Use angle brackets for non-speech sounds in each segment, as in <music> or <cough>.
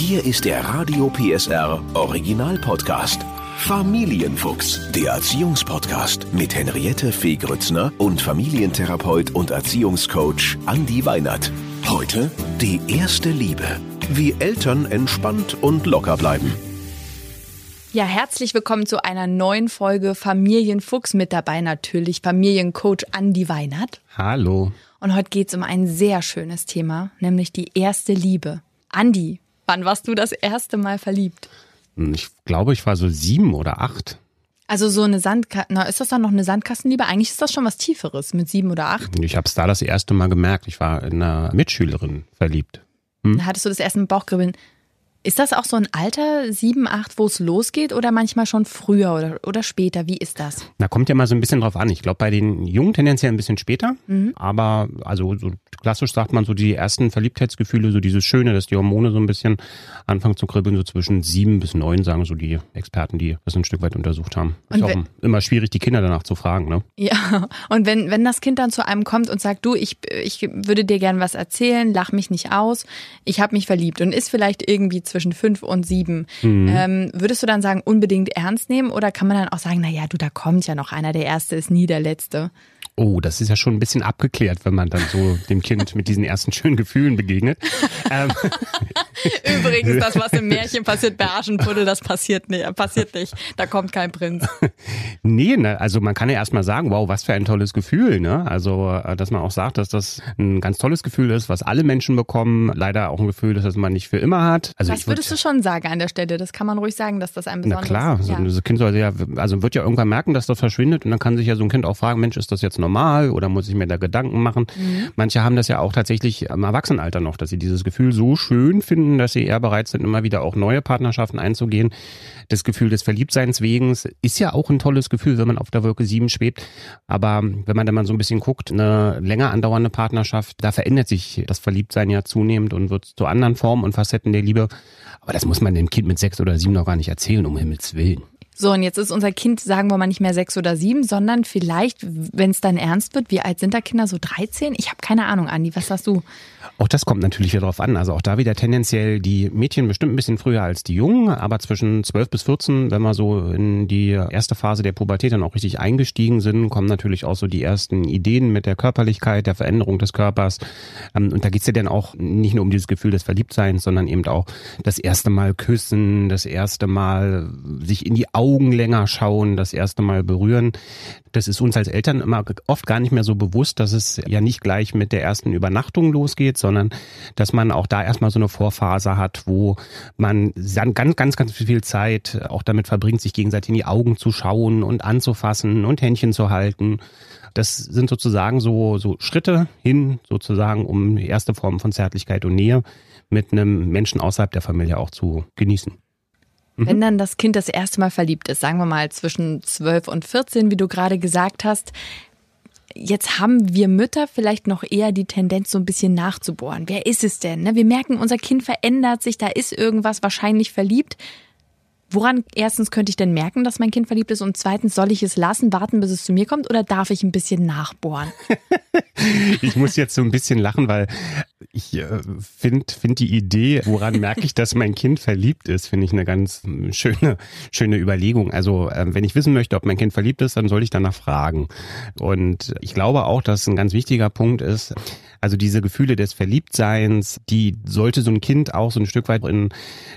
Hier ist der Radio PSR Original Podcast. Familienfuchs, der Erziehungspodcast mit Henriette Fee Grützner und Familientherapeut und Erziehungscoach Andi Weinert. Heute die erste Liebe. Wie Eltern entspannt und locker bleiben. Ja, herzlich willkommen zu einer neuen Folge Familienfuchs. Mit dabei natürlich Familiencoach Andi Weinert. Hallo. Und heute geht's um ein sehr schönes Thema, nämlich die erste Liebe. Andi, wann warst du das erste Mal verliebt? Ich glaube, ich war so sieben oder acht. Also so eine Sandkasten, ist das dann noch eine Sandkastenliebe? Eigentlich ist das schon was Tieferes mit sieben oder acht. Ich habe es da das erste Mal gemerkt. Ich war in eine Mitschülerin verliebt. Hm? Hattest du das erste Mal Bauchkribbeln? Ist das auch so ein Alter, sieben, acht, wo es losgeht oder manchmal schon früher oder, oder später? Wie ist das? Na, kommt ja mal so ein bisschen drauf an. Ich glaube, bei den Jungen tendenziell ein bisschen später. Mhm. Aber also so klassisch sagt man so die ersten Verliebtheitsgefühle, so dieses Schöne, dass die Hormone so ein bisschen anfangen zu kribbeln, so zwischen sieben bis neun, sagen so die Experten, die das ein Stück weit untersucht haben. Ist auch immer schwierig, die Kinder danach zu fragen, ne? Ja, und wenn, wenn das Kind dann zu einem kommt und sagt, du, ich, ich würde dir gern was erzählen, lach mich nicht aus, ich habe mich verliebt und ist vielleicht irgendwie zwischen fünf und sieben. Mhm. Ähm, würdest du dann sagen, unbedingt ernst nehmen oder kann man dann auch sagen, naja, du, da kommt ja noch einer, der Erste ist nie der Letzte? Oh, das ist ja schon ein bisschen abgeklärt, wenn man dann so dem Kind mit diesen ersten schönen Gefühlen begegnet. Ähm. <laughs> Übrigens, das, was im Märchen passiert bei Aschenputtel, das passiert nicht, passiert nicht. Da kommt kein Prinz. <laughs> Nee, ne, also man kann ja erstmal sagen, wow, was für ein tolles Gefühl, ne? Also, äh, dass man auch sagt, dass das ein ganz tolles Gefühl ist, was alle Menschen bekommen. Leider auch ein Gefühl, das man nicht für immer hat. Also was würdest würd, du schon sagen an der Stelle? Das kann man ruhig sagen, dass das ein besonderes Na klar, ja. so Kind soll ja, also wird ja irgendwann merken, dass das verschwindet und dann kann sich ja so ein Kind auch fragen, Mensch, ist das jetzt normal? Normal oder muss ich mir da Gedanken machen? Mhm. Manche haben das ja auch tatsächlich im Erwachsenenalter noch, dass sie dieses Gefühl so schön finden, dass sie eher bereit sind, immer wieder auch neue Partnerschaften einzugehen. Das Gefühl des Verliebtseins wegen ist ja auch ein tolles Gefühl, wenn man auf der Wolke 7 schwebt. Aber wenn man dann mal so ein bisschen guckt, eine länger andauernde Partnerschaft, da verändert sich das Verliebtsein ja zunehmend und wird zu anderen Formen und Facetten der Liebe. Aber das muss man dem Kind mit sechs oder sieben noch gar nicht erzählen, um Himmels Willen. So, und jetzt ist unser Kind, sagen wir mal, nicht mehr sechs oder sieben, sondern vielleicht, wenn es dann ernst wird, wie alt sind da Kinder? So 13? Ich habe keine Ahnung, Andi, was sagst du? Auch das kommt natürlich wieder drauf an. Also auch da wieder tendenziell die Mädchen bestimmt ein bisschen früher als die Jungen, aber zwischen 12 bis 14, wenn wir so in die erste Phase der Pubertät dann auch richtig eingestiegen sind, kommen natürlich auch so die ersten Ideen mit der Körperlichkeit, der Veränderung des Körpers. Ähm, und da geht's ja dann auch nicht nur um dieses Gefühl des Verliebtseins, sondern eben auch das erste Mal küssen, das erste Mal sich in die Augen Augen länger schauen, das erste Mal berühren. Das ist uns als Eltern immer oft gar nicht mehr so bewusst, dass es ja nicht gleich mit der ersten Übernachtung losgeht, sondern dass man auch da erstmal so eine Vorphase hat, wo man ganz, ganz, ganz viel Zeit auch damit verbringt, sich gegenseitig in die Augen zu schauen und anzufassen und Händchen zu halten. Das sind sozusagen so, so Schritte hin, sozusagen, um erste Formen von Zärtlichkeit und Nähe mit einem Menschen außerhalb der Familie auch zu genießen. Mhm. Wenn dann das Kind das erste Mal verliebt ist, sagen wir mal zwischen 12 und 14, wie du gerade gesagt hast, Jetzt haben wir Mütter vielleicht noch eher die Tendenz, so ein bisschen nachzubohren. Wer ist es denn? Ne? Wir merken, unser Kind verändert sich, da ist irgendwas wahrscheinlich verliebt. Woran erstens könnte ich denn merken, dass mein Kind verliebt ist und zweitens soll ich es lassen, warten, bis es zu mir kommt oder darf ich ein bisschen nachbohren? <laughs> ich muss jetzt so ein bisschen lachen, weil ich äh, finde find die Idee, woran merke ich, dass mein Kind verliebt ist, finde ich eine ganz hm, schöne schöne Überlegung. Also äh, wenn ich wissen möchte, ob mein Kind verliebt ist, dann soll ich danach fragen. Und ich glaube auch, dass ein ganz wichtiger Punkt ist, also diese Gefühle des Verliebtseins, die sollte so ein Kind auch so ein Stück weit in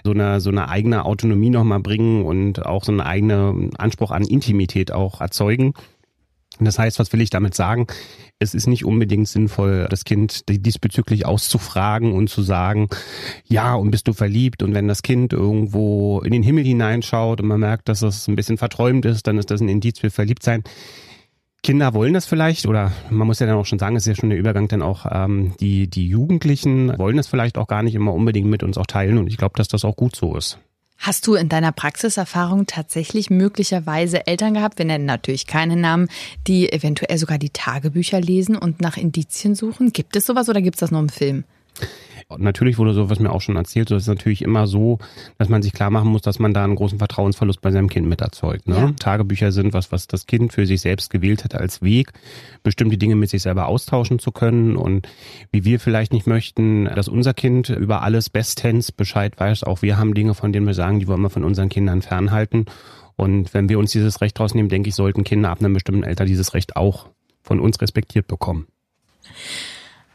so eine, so eine eigene Autonomie nochmal bringen und auch so einen eigenen Anspruch an Intimität auch erzeugen. Das heißt, was will ich damit sagen? Es ist nicht unbedingt sinnvoll, das Kind diesbezüglich auszufragen und zu sagen, ja, und bist du verliebt? Und wenn das Kind irgendwo in den Himmel hineinschaut und man merkt, dass es ein bisschen verträumt ist, dann ist das ein Indiz für Verliebtsein. Kinder wollen das vielleicht, oder man muss ja dann auch schon sagen, es ist ja schon der Übergang dann auch, ähm, die, die Jugendlichen wollen das vielleicht auch gar nicht immer unbedingt mit uns auch teilen und ich glaube, dass das auch gut so ist. Hast du in deiner Praxiserfahrung tatsächlich möglicherweise Eltern gehabt, wir nennen natürlich keine Namen, die eventuell sogar die Tagebücher lesen und nach Indizien suchen? Gibt es sowas oder gibt es das nur im Film? Natürlich wurde sowas mir auch schon erzählt, so ist es natürlich immer so, dass man sich klar machen muss, dass man da einen großen Vertrauensverlust bei seinem Kind mit erzeugt. Ne? Ja. Tagebücher sind was, was das Kind für sich selbst gewählt hat als Weg, bestimmte Dinge mit sich selber austauschen zu können und wie wir vielleicht nicht möchten, dass unser Kind über alles bestens Bescheid weiß. Auch wir haben Dinge, von denen wir sagen, die wollen wir von unseren Kindern fernhalten. Und wenn wir uns dieses Recht rausnehmen, denke ich, sollten Kinder ab einem bestimmten Alter dieses Recht auch von uns respektiert bekommen.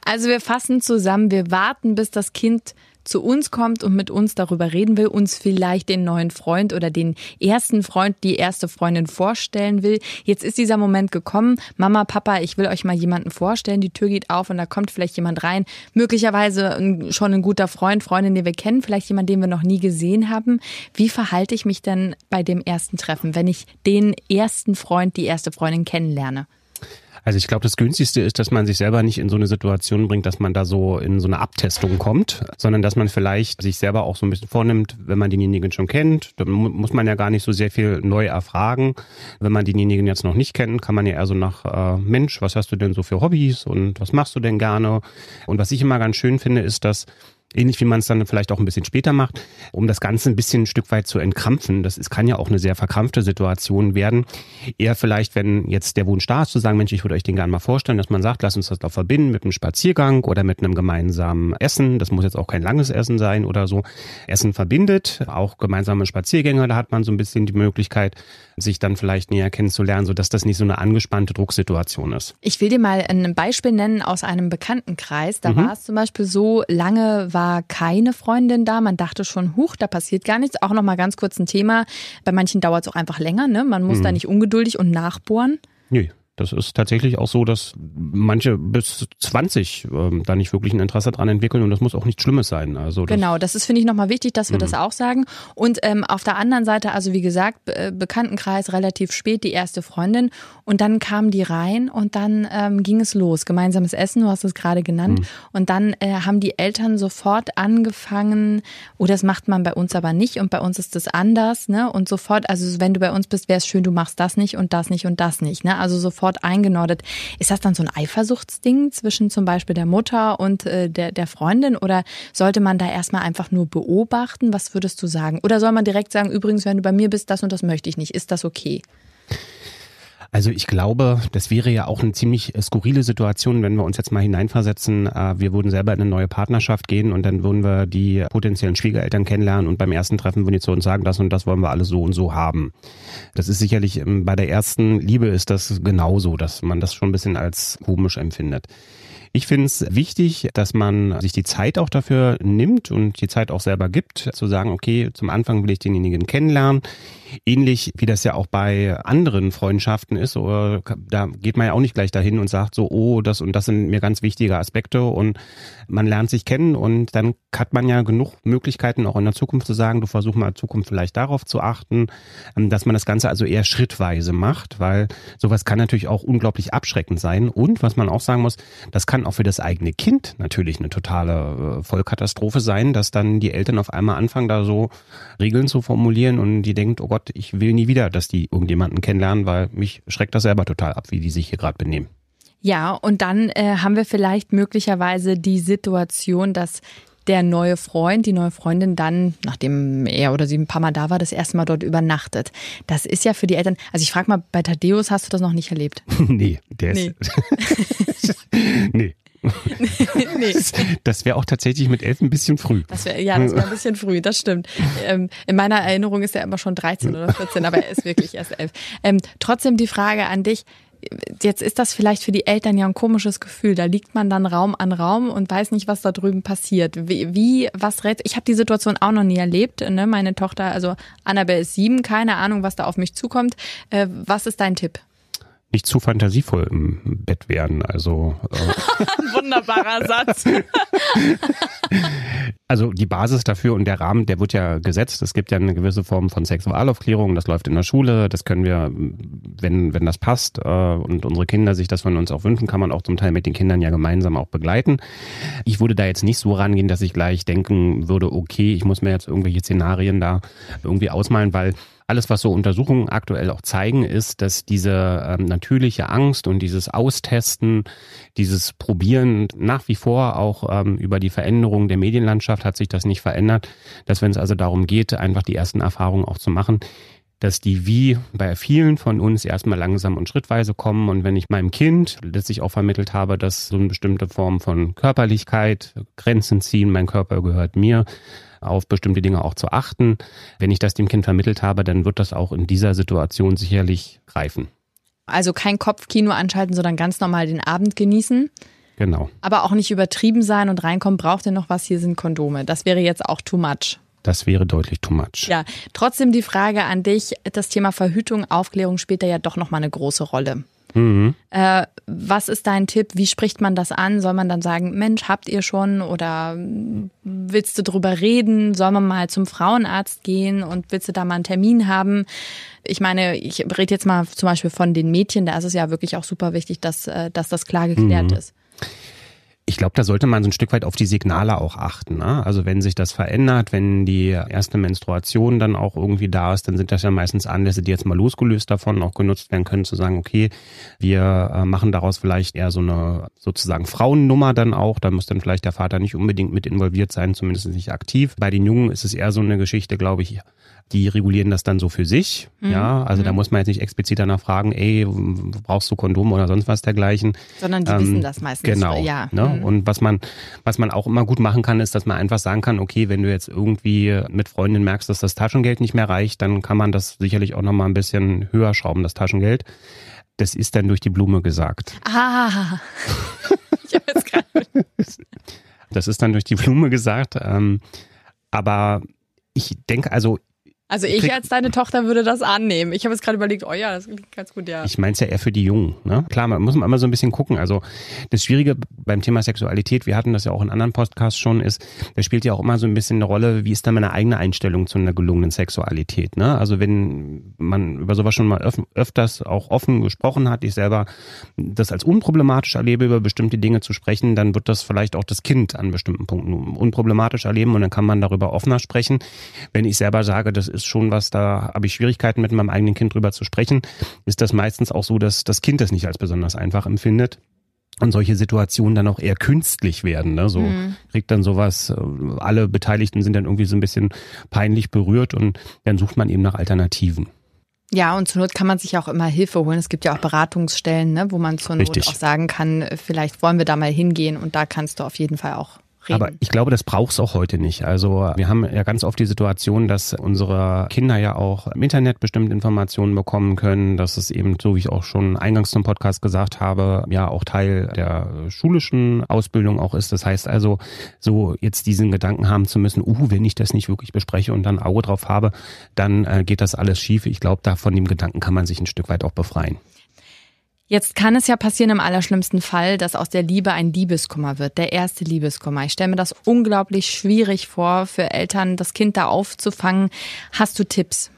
Also wir fassen zusammen, wir warten, bis das Kind zu uns kommt und mit uns darüber reden will, uns vielleicht den neuen Freund oder den ersten Freund, die erste Freundin vorstellen will. Jetzt ist dieser Moment gekommen. Mama, Papa, ich will euch mal jemanden vorstellen. Die Tür geht auf und da kommt vielleicht jemand rein. Möglicherweise schon ein guter Freund, Freundin, den wir kennen, vielleicht jemand, den wir noch nie gesehen haben. Wie verhalte ich mich denn bei dem ersten Treffen, wenn ich den ersten Freund, die erste Freundin kennenlerne? Also ich glaube, das Günstigste ist, dass man sich selber nicht in so eine Situation bringt, dass man da so in so eine Abtestung kommt, sondern dass man vielleicht sich selber auch so ein bisschen vornimmt, wenn man denjenigen schon kennt, dann muss man ja gar nicht so sehr viel neu erfragen. Wenn man denjenigen jetzt noch nicht kennt, kann man ja eher so nach, äh, Mensch, was hast du denn so für Hobbys und was machst du denn gerne? Und was ich immer ganz schön finde, ist, dass ähnlich wie man es dann vielleicht auch ein bisschen später macht, um das Ganze ein bisschen ein Stück weit zu entkrampfen. Das ist, kann ja auch eine sehr verkrampfte Situation werden. Eher vielleicht, wenn jetzt der Wunsch da ist, zu sagen, Mensch, ich würde euch den gerne mal vorstellen, dass man sagt, lass uns das doch verbinden mit einem Spaziergang oder mit einem gemeinsamen Essen. Das muss jetzt auch kein langes Essen sein oder so. Essen verbindet, auch gemeinsame Spaziergänge, da hat man so ein bisschen die Möglichkeit, sich dann vielleicht näher kennenzulernen, sodass das nicht so eine angespannte Drucksituation ist. Ich will dir mal ein Beispiel nennen aus einem Bekanntenkreis. Da mhm. war es zum Beispiel so, lange war keine Freundin da. Man dachte schon, huch, da passiert gar nichts. Auch noch mal ganz kurz ein Thema. Bei manchen dauert es auch einfach länger. Ne? Man muss mhm. da nicht ungeduldig und nachbohren. Nee. Das ist tatsächlich auch so, dass manche bis 20 ähm, da nicht wirklich ein Interesse dran entwickeln und das muss auch nichts Schlimmes sein. Also das genau, das ist finde ich nochmal wichtig, dass wir mhm. das auch sagen. Und ähm, auf der anderen Seite, also wie gesagt, Be Bekanntenkreis relativ spät die erste Freundin und dann kamen die rein und dann ähm, ging es los. Gemeinsames Essen, du hast es gerade genannt. Mhm. Und dann äh, haben die Eltern sofort angefangen, oh, das macht man bei uns aber nicht und bei uns ist das anders, ne? Und sofort, also wenn du bei uns bist, wäre es schön, du machst das nicht und das nicht und das nicht, ne? Also sofort sofort eingenordet. Ist das dann so ein Eifersuchtsding zwischen zum Beispiel der Mutter und äh, der, der Freundin oder sollte man da erstmal einfach nur beobachten? Was würdest du sagen? Oder soll man direkt sagen, übrigens, wenn du bei mir bist, das und das möchte ich nicht. Ist das okay? Also ich glaube, das wäre ja auch eine ziemlich skurrile Situation, wenn wir uns jetzt mal hineinversetzen. Äh, wir würden selber in eine neue Partnerschaft gehen und dann würden wir die potenziellen Schwiegereltern kennenlernen und beim ersten Treffen würden die zu uns sagen, das und das wollen wir alle so und so haben. Das ist sicherlich ähm, bei der ersten Liebe ist das genauso, dass man das schon ein bisschen als komisch empfindet. Ich finde es wichtig, dass man sich die Zeit auch dafür nimmt und die Zeit auch selber gibt, zu sagen, okay, zum Anfang will ich denjenigen kennenlernen. Ähnlich wie das ja auch bei anderen Freundschaften ist, oder da geht man ja auch nicht gleich dahin und sagt so, oh, das und das sind mir ganz wichtige Aspekte und man lernt sich kennen und dann hat man ja genug Möglichkeiten auch in der Zukunft zu sagen, du versuchst mal in Zukunft vielleicht darauf zu achten, ähm, dass man das Ganze also eher schrittweise macht, weil sowas kann natürlich auch unglaublich abschreckend sein und was man auch sagen muss, das kann auch für das eigene Kind natürlich eine totale äh, Vollkatastrophe sein, dass dann die Eltern auf einmal anfangen, da so Regeln zu formulieren und die denkt, oh Gott, ich will nie wieder, dass die irgendjemanden kennenlernen, weil mich schreckt das selber total ab, wie die sich hier gerade benehmen. Ja, und dann äh, haben wir vielleicht möglicherweise die Situation, dass der neue Freund, die neue Freundin dann, nachdem er oder sie ein paar Mal da war, das erste Mal dort übernachtet. Das ist ja für die Eltern, also ich frage mal, bei Thaddeus hast du das noch nicht erlebt? <laughs> nee, der nee. ist. nee. <laughs> <laughs> nee. Das wäre auch tatsächlich mit elf ein bisschen früh. Das wär, ja, das wäre ein bisschen früh, das stimmt. Ähm, in meiner Erinnerung ist er immer schon 13 oder 14, aber er ist wirklich erst elf. Ähm, trotzdem die Frage an dich, jetzt ist das vielleicht für die Eltern ja ein komisches Gefühl. Da liegt man dann Raum an Raum und weiß nicht, was da drüben passiert. Wie, wie was rät? Ich habe die Situation auch noch nie erlebt. Ne? Meine Tochter, also Annabelle ist sieben, keine Ahnung, was da auf mich zukommt. Äh, was ist dein Tipp? Nicht zu fantasievoll im Bett werden. Also <laughs> äh wunderbarer Satz. <laughs> also die Basis dafür und der Rahmen, der wird ja gesetzt. Es gibt ja eine gewisse Form von Sexualaufklärung. Das läuft in der Schule. Das können wir, wenn wenn das passt äh, und unsere Kinder sich das von uns auch wünschen, kann man auch zum Teil mit den Kindern ja gemeinsam auch begleiten. Ich würde da jetzt nicht so rangehen, dass ich gleich denken würde, okay, ich muss mir jetzt irgendwelche Szenarien da irgendwie ausmalen, weil alles, was so Untersuchungen aktuell auch zeigen, ist, dass diese ähm, natürliche Angst und dieses Austesten, dieses Probieren nach wie vor auch ähm, über die Veränderung der Medienlandschaft hat sich das nicht verändert, dass wenn es also darum geht, einfach die ersten Erfahrungen auch zu machen, dass die wie bei vielen von uns erstmal langsam und schrittweise kommen. Und wenn ich meinem Kind letztlich auch vermittelt habe, dass so eine bestimmte Form von Körperlichkeit, Grenzen ziehen, mein Körper gehört mir, auf bestimmte Dinge auch zu achten. Wenn ich das dem Kind vermittelt habe, dann wird das auch in dieser Situation sicherlich greifen. Also kein Kopfkino anschalten, sondern ganz normal den Abend genießen. Genau. Aber auch nicht übertrieben sein und reinkommen, braucht ihr noch was? Hier sind Kondome. Das wäre jetzt auch too much. Das wäre deutlich too much. Ja, trotzdem die Frage an dich. Das Thema Verhütung, Aufklärung spielt da ja doch nochmal eine große Rolle. Mhm. Äh, was ist dein Tipp? Wie spricht man das an? Soll man dann sagen, Mensch, habt ihr schon? Oder willst du drüber reden? Soll man mal zum Frauenarzt gehen und willst du da mal einen Termin haben? Ich meine, ich rede jetzt mal zum Beispiel von den Mädchen, da ist es ja wirklich auch super wichtig, dass, äh, dass das klar geklärt mhm. ist ich glaube, da sollte man so ein Stück weit auf die Signale auch achten. Ne? Also wenn sich das verändert, wenn die erste Menstruation dann auch irgendwie da ist, dann sind das ja meistens Anlässe, die jetzt mal losgelöst davon auch genutzt werden können, zu sagen, okay, wir äh, machen daraus vielleicht eher so eine sozusagen Frauennummer dann auch. Da muss dann vielleicht der Vater nicht unbedingt mit involviert sein, zumindest nicht aktiv. Bei den Jungen ist es eher so eine Geschichte, glaube ich, die regulieren das dann so für sich. Mhm. Ja, also mhm. da muss man jetzt nicht explizit danach fragen, ey, brauchst du Kondom oder sonst was dergleichen. Sondern die ähm, wissen das meistens. Genau. Ja. Ne? Mhm. Und was man, was man auch immer gut machen kann, ist, dass man einfach sagen kann, okay, wenn du jetzt irgendwie mit Freundin merkst, dass das Taschengeld nicht mehr reicht, dann kann man das sicherlich auch nochmal ein bisschen höher schrauben, das Taschengeld. Das ist dann durch die Blume gesagt. Ah. <laughs> ich hab jetzt gerade. das ist dann durch die Blume gesagt. Ähm, aber ich denke, also also ich als deine Tochter würde das annehmen. Ich habe jetzt gerade überlegt, oh ja, das klingt ganz gut, ja. Ich meine es ja eher für die Jungen. Ne? Klar, man muss immer so ein bisschen gucken. Also das Schwierige beim Thema Sexualität, wir hatten das ja auch in anderen Podcasts schon, ist, da spielt ja auch immer so ein bisschen eine Rolle, wie ist da meine eigene Einstellung zu einer gelungenen Sexualität. Ne? Also wenn man über sowas schon mal öf öfters auch offen gesprochen hat, ich selber das als unproblematisch erlebe, über bestimmte Dinge zu sprechen, dann wird das vielleicht auch das Kind an bestimmten Punkten unproblematisch erleben und dann kann man darüber offener sprechen. Wenn ich selber sage, das ist schon was, da habe ich Schwierigkeiten mit meinem eigenen Kind drüber zu sprechen, ist das meistens auch so, dass das Kind das nicht als besonders einfach empfindet und solche Situationen dann auch eher künstlich werden. Ne? So mhm. kriegt dann sowas, äh, alle Beteiligten sind dann irgendwie so ein bisschen peinlich berührt und dann sucht man eben nach Alternativen. Ja, und zur Not kann man sich auch immer Hilfe holen. Es gibt ja auch Beratungsstellen, ne, wo man zur Not Richtig. auch sagen kann, vielleicht wollen wir da mal hingehen und da kannst du auf jeden Fall auch reden. Aber ich glaube, das braucht es auch heute nicht. Also wir haben ja ganz oft die Situation, dass unsere Kinder ja auch im Internet bestimmte Informationen bekommen können, dass es eben, so wie ich auch schon eingangs zum Podcast gesagt habe, ja auch Teil der schulischen Ausbildung auch ist. Das heißt also, so jetzt diesen Gedanken haben zu müssen, uh, wenn ich das nicht wirklich bespreche und dann Auge drauf habe, dann äh, geht das alles schief. Ich glaube, da von dem Gedanken kann man sich ein Stück weit auch befreien. Jetzt kann es ja passieren im allerschlimmsten Fall, dass aus der Liebe ein Liebeskummer wird, der erste Liebeskummer. Ich stelle mir das unglaublich schwierig vor, für Eltern das Kind da aufzufangen. Hast du Tipps?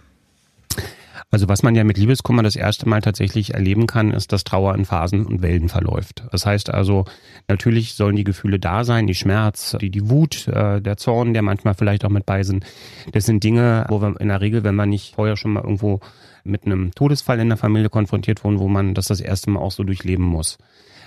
Also was man ja mit Liebeskummer das erste Mal tatsächlich erleben kann, ist, dass Trauer in Phasen und Wellen verläuft. Das heißt also, natürlich sollen die Gefühle da sein, die Schmerz, die, die Wut, äh, der Zorn, der manchmal vielleicht auch mit bei sind. Das sind Dinge, wo wir in der Regel, wenn man nicht vorher schon mal irgendwo mit einem Todesfall in der Familie konfrontiert wurden, wo man das das erste Mal auch so durchleben muss.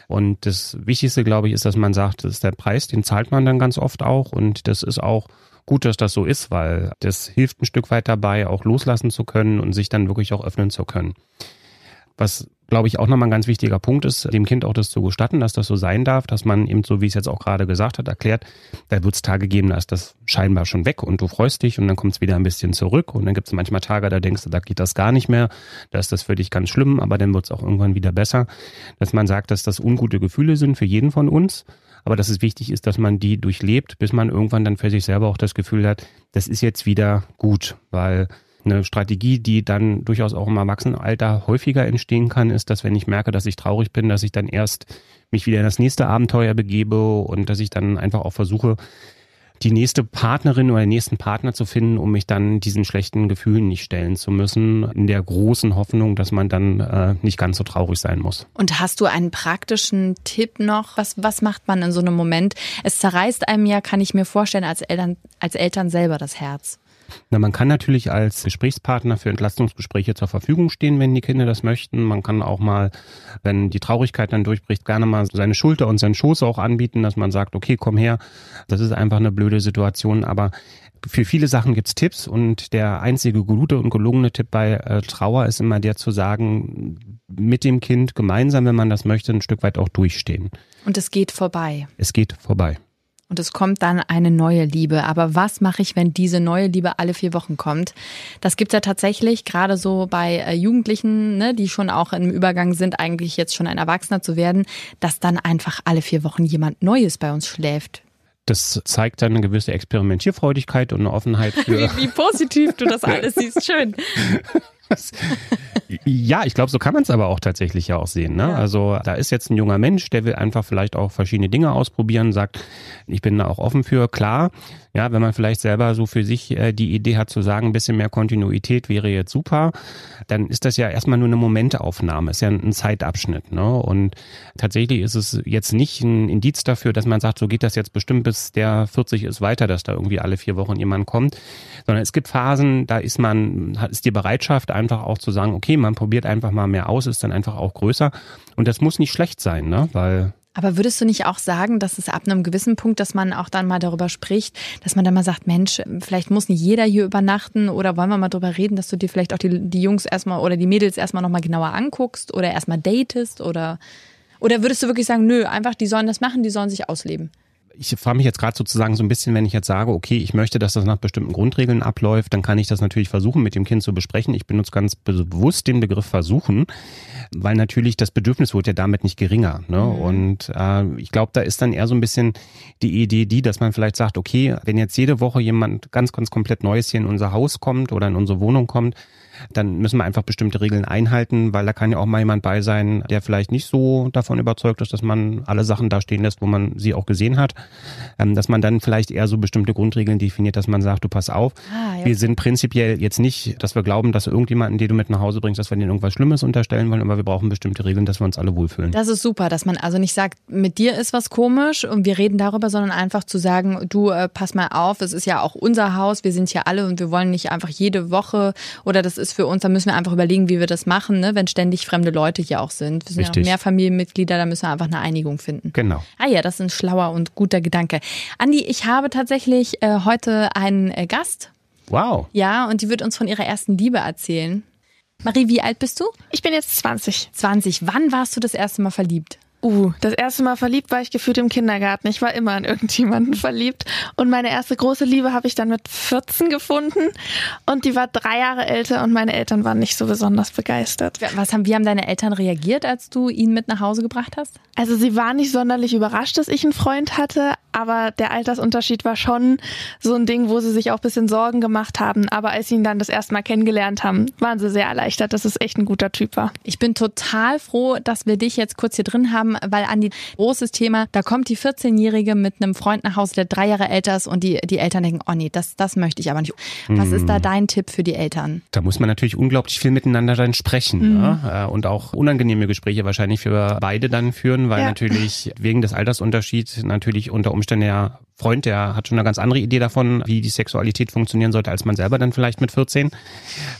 Und das Wichtigste, glaube ich, ist, dass man sagt, das ist der Preis, den zahlt man dann ganz oft auch. Und das ist auch gut, dass das so ist, weil das hilft ein Stück weit dabei, auch loslassen zu können und sich dann wirklich auch öffnen zu können. Was glaube ich, auch nochmal ein ganz wichtiger Punkt ist, dem Kind auch das zu gestatten, dass das so sein darf, dass man eben so, wie es jetzt auch gerade gesagt hat, erklärt, da wird es Tage geben, da ist das scheinbar schon weg und du freust dich und dann kommt es wieder ein bisschen zurück und dann gibt es manchmal Tage, da denkst du, da geht das gar nicht mehr, da ist das für dich ganz schlimm, aber dann wird es auch irgendwann wieder besser, dass man sagt, dass das ungute Gefühle sind für jeden von uns, aber dass es wichtig ist, dass man die durchlebt, bis man irgendwann dann für sich selber auch das Gefühl hat, das ist jetzt wieder gut, weil eine Strategie, die dann durchaus auch im Erwachsenenalter häufiger entstehen kann, ist, dass wenn ich merke, dass ich traurig bin, dass ich dann erst mich wieder in das nächste Abenteuer begebe und dass ich dann einfach auch versuche, die nächste Partnerin oder den nächsten Partner zu finden, um mich dann diesen schlechten Gefühlen nicht stellen zu müssen, in der großen Hoffnung, dass man dann äh, nicht ganz so traurig sein muss. Und hast du einen praktischen Tipp noch? Was, was macht man in so einem Moment? Es zerreißt einem ja, kann ich mir vorstellen, als Eltern, als Eltern selber das Herz. Na, man kann natürlich als Gesprächspartner für Entlastungsgespräche zur Verfügung stehen, wenn die Kinder das möchten. Man kann auch mal, wenn die Traurigkeit dann durchbricht, gerne mal seine Schulter und seinen Schoß auch anbieten, dass man sagt, okay, komm her, das ist einfach eine blöde Situation, aber für viele Sachen gibt's Tipps und der einzige gute und gelungene Tipp bei äh, Trauer ist immer der zu sagen, mit dem Kind gemeinsam, wenn man das möchte, ein Stück weit auch durchstehen. Und es geht vorbei. Es geht vorbei. Und es kommt dann eine neue Liebe. Aber was mache ich, wenn diese neue Liebe alle vier Wochen kommt? Das gibt's ja tatsächlich, gerade so bei äh, Jugendlichen, ne, die schon auch im Übergang sind, eigentlich jetzt schon ein Erwachsener zu werden, dass dann einfach alle vier Wochen jemand Neues bei uns schläft. Das zeigt dann eine gewisse Experimentierfreudigkeit und eine Offenheit für. <laughs> wie, wie positiv du das <laughs> alles siehst. Schön. <laughs> ja, ich glaube, so kann man es aber auch tatsächlich ja auch sehen. Ne? Ja. Also da ist jetzt ein junger Mensch, der will einfach vielleicht auch verschiedene Dinge ausprobieren, sagt, ich bin da auch offen für. Klar, ja, wenn man vielleicht selber so für sich äh, die Idee hat zu sagen, ein bisschen mehr Kontinuität wäre jetzt super, dann ist das ja erstmal nur eine Momentaufnahme, ist ja ein, ein Zeitabschnitt. Ne? Und tatsächlich ist es jetzt nicht ein Indiz dafür, dass man sagt, so geht das jetzt bestimmt bis der 40 ist weiter, dass da irgendwie alle vier Wochen jemand kommt, sondern es gibt Phasen, da ist man, ist die Bereitschaft einfach auch zu sagen, okay, man probiert einfach mal mehr aus, ist dann einfach auch größer. Und das muss nicht schlecht sein, ne? weil aber würdest du nicht auch sagen, dass es ab einem gewissen Punkt, dass man auch dann mal darüber spricht, dass man dann mal sagt, Mensch, vielleicht muss nicht jeder hier übernachten oder wollen wir mal darüber reden, dass du dir vielleicht auch die, die Jungs erstmal oder die Mädels erstmal nochmal genauer anguckst oder erstmal datest oder, oder würdest du wirklich sagen, nö, einfach die sollen das machen, die sollen sich ausleben? Ich frage mich jetzt gerade sozusagen so ein bisschen, wenn ich jetzt sage, okay, ich möchte, dass das nach bestimmten Grundregeln abläuft, dann kann ich das natürlich versuchen, mit dem Kind zu besprechen. Ich benutze ganz bewusst den Begriff versuchen, weil natürlich das Bedürfnis wird ja damit nicht geringer. Ne? Mhm. Und äh, ich glaube, da ist dann eher so ein bisschen die Idee die, dass man vielleicht sagt, okay, wenn jetzt jede Woche jemand ganz, ganz komplett Neues hier in unser Haus kommt oder in unsere Wohnung kommt, dann müssen wir einfach bestimmte Regeln einhalten, weil da kann ja auch mal jemand bei sein, der vielleicht nicht so davon überzeugt ist, dass man alle Sachen da stehen lässt, wo man sie auch gesehen hat. Ähm, dass man dann vielleicht eher so bestimmte Grundregeln definiert, dass man sagt, du pass auf, ah, ja. wir sind prinzipiell jetzt nicht, dass wir glauben, dass irgendjemanden, den du mit nach Hause bringst, dass wir denen irgendwas Schlimmes unterstellen wollen, aber wir brauchen bestimmte Regeln, dass wir uns alle wohlfühlen. Das ist super, dass man also nicht sagt, mit dir ist was komisch und wir reden darüber, sondern einfach zu sagen, du äh, pass mal auf, es ist ja auch unser Haus, wir sind hier alle und wir wollen nicht einfach jede Woche oder das ist für uns, da müssen wir einfach überlegen, wie wir das machen, ne, wenn ständig fremde Leute hier auch sind. Wir sind Richtig. ja auch mehr Familienmitglieder, da müssen wir einfach eine Einigung finden. Genau. Ah ja, das ist ein schlauer und guter Gedanke. Andi, ich habe tatsächlich äh, heute einen äh, Gast. Wow. Ja, und die wird uns von ihrer ersten Liebe erzählen. Marie, wie alt bist du? Ich bin jetzt 20. 20. Wann warst du das erste Mal verliebt? Uh, das erste Mal verliebt war ich gefühlt im Kindergarten. Ich war immer in irgendjemanden verliebt. Und meine erste große Liebe habe ich dann mit 14 gefunden. Und die war drei Jahre älter und meine Eltern waren nicht so besonders begeistert. Was haben, wie haben deine Eltern reagiert, als du ihn mit nach Hause gebracht hast? Also sie waren nicht sonderlich überrascht, dass ich einen Freund hatte, aber der Altersunterschied war schon so ein Ding, wo sie sich auch bisschen Sorgen gemacht haben. Aber als sie ihn dann das erste Mal kennengelernt haben, waren sie sehr erleichtert, dass es echt ein guter Typ war. Ich bin total froh, dass wir dich jetzt kurz hier drin haben weil Andi, großes Thema, da kommt die 14-Jährige mit einem Freund nach Hause, der drei Jahre älter ist und die, die Eltern denken, oh nee, das, das möchte ich aber nicht. Was ist da hm. dein Tipp für die Eltern? Da muss man natürlich unglaublich viel miteinander dann sprechen mhm. ne? und auch unangenehme Gespräche wahrscheinlich für beide dann führen, weil ja. natürlich wegen des Altersunterschieds natürlich unter Umständen ja Freund, der hat schon eine ganz andere Idee davon, wie die Sexualität funktionieren sollte, als man selber dann vielleicht mit 14.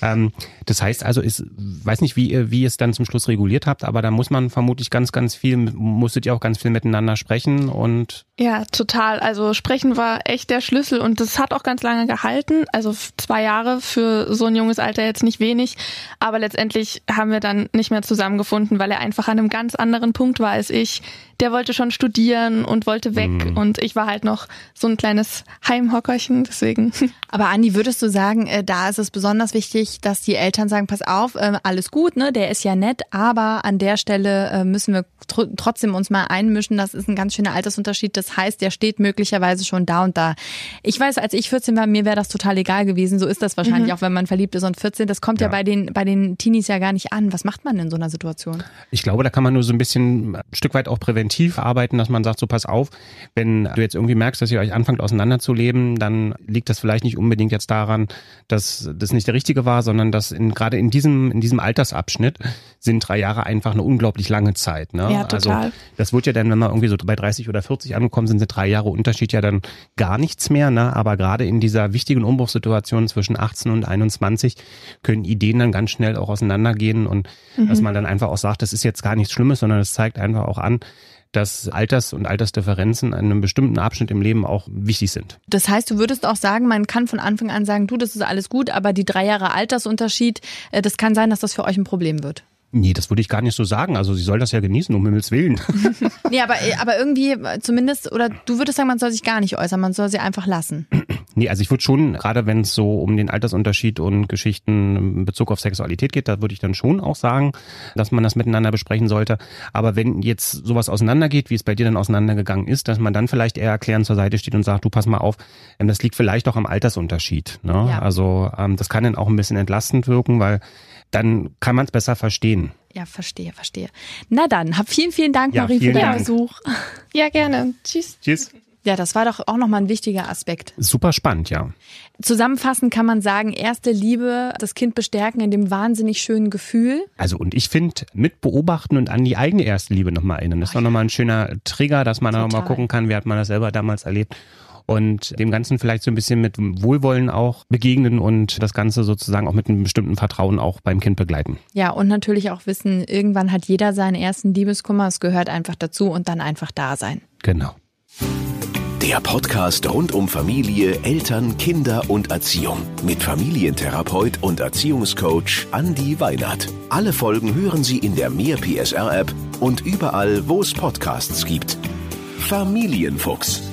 Ähm, das heißt also, ich weiß nicht, wie, wie ihr es dann zum Schluss reguliert habt, aber da muss man vermutlich ganz, ganz viel, musstet ihr auch ganz viel miteinander sprechen und. Ja, total. Also sprechen war echt der Schlüssel und das hat auch ganz lange gehalten. Also zwei Jahre für so ein junges Alter jetzt nicht wenig, aber letztendlich haben wir dann nicht mehr zusammengefunden, weil er einfach an einem ganz anderen Punkt war als ich. Der wollte schon studieren und wollte weg mhm. und ich war halt noch so ein kleines Heimhockerchen, deswegen. <laughs> Aber Andi, würdest du sagen, äh, da ist es besonders wichtig, dass die Eltern sagen, pass auf, äh, alles gut, ne, der ist ja nett, aber an der Stelle äh, müssen wir tr trotzdem uns mal einmischen, das ist ein ganz schöner Altersunterschied, das heißt, der steht möglicherweise schon da und da. Ich weiß, als ich 14 war, mir wäre das total egal gewesen, so ist das wahrscheinlich mhm. auch, wenn man verliebt ist und 14, das kommt ja. ja, bei den bei den Teenies ja gar nicht an. Was macht man in so einer Situation? Ich glaube, da kann man nur so ein bisschen ein Stück weit auch präventiv arbeiten, dass man sagt, so pass auf, wenn du jetzt irgendwie merkst, merkst, dass ihr euch anfangt auseinanderzuleben, dann liegt das vielleicht nicht unbedingt jetzt daran, dass das nicht der richtige war, sondern dass in, gerade in diesem, in diesem Altersabschnitt sind drei Jahre einfach eine unglaublich lange Zeit. Ne? Ja, total. Also das wird ja dann, wenn wir irgendwie so bei 30 oder 40 angekommen sind, sind drei Jahre Unterschied ja dann gar nichts mehr. Ne? Aber gerade in dieser wichtigen Umbruchssituation zwischen 18 und 21 können Ideen dann ganz schnell auch auseinandergehen und mhm. dass man dann einfach auch sagt, das ist jetzt gar nichts Schlimmes, sondern es zeigt einfach auch an, dass Alters- und Altersdifferenzen in einem bestimmten Abschnitt im Leben auch wichtig sind. Das heißt, du würdest auch sagen, man kann von Anfang an sagen, du, das ist alles gut, aber die drei Jahre Altersunterschied, äh, das kann sein, dass das für euch ein Problem wird. Nee, das würde ich gar nicht so sagen. Also sie soll das ja genießen, um Himmels Willen. <laughs> nee, aber, aber irgendwie zumindest, oder du würdest sagen, man soll sich gar nicht äußern, man soll sie einfach lassen. <clears throat> Nee, also ich würde schon, gerade wenn es so um den Altersunterschied und Geschichten in Bezug auf Sexualität geht, da würde ich dann schon auch sagen, dass man das miteinander besprechen sollte. Aber wenn jetzt sowas auseinandergeht, wie es bei dir dann auseinandergegangen ist, dass man dann vielleicht eher erklären zur Seite steht und sagt, du pass mal auf, ähm, das liegt vielleicht auch am Altersunterschied. Ne? Ja. Also ähm, das kann dann auch ein bisschen entlastend wirken, weil dann kann man es besser verstehen. Ja, verstehe, verstehe. Na dann, hab vielen, vielen Dank, ja, Marie, vielen für den Besuch. Ja, gerne. Tschüss. Tschüss. Ja, das war doch auch nochmal ein wichtiger Aspekt. Super spannend, ja. Zusammenfassend kann man sagen, erste Liebe, das Kind bestärken in dem wahnsinnig schönen Gefühl. Also und ich finde, mit beobachten und an die eigene erste Liebe nochmal erinnern. Das ist oh, ja. nochmal ein schöner Trigger, dass man nochmal gucken kann, wie hat man das selber damals erlebt und dem Ganzen vielleicht so ein bisschen mit Wohlwollen auch begegnen und das Ganze sozusagen auch mit einem bestimmten Vertrauen auch beim Kind begleiten. Ja, und natürlich auch wissen, irgendwann hat jeder seinen ersten Liebeskummer, es gehört einfach dazu und dann einfach da sein. Genau. Der Podcast rund um Familie, Eltern, Kinder und Erziehung mit Familientherapeut und Erziehungscoach Andi Weinert. Alle Folgen hören Sie in der Mehr PSR App und überall, wo es Podcasts gibt. Familienfuchs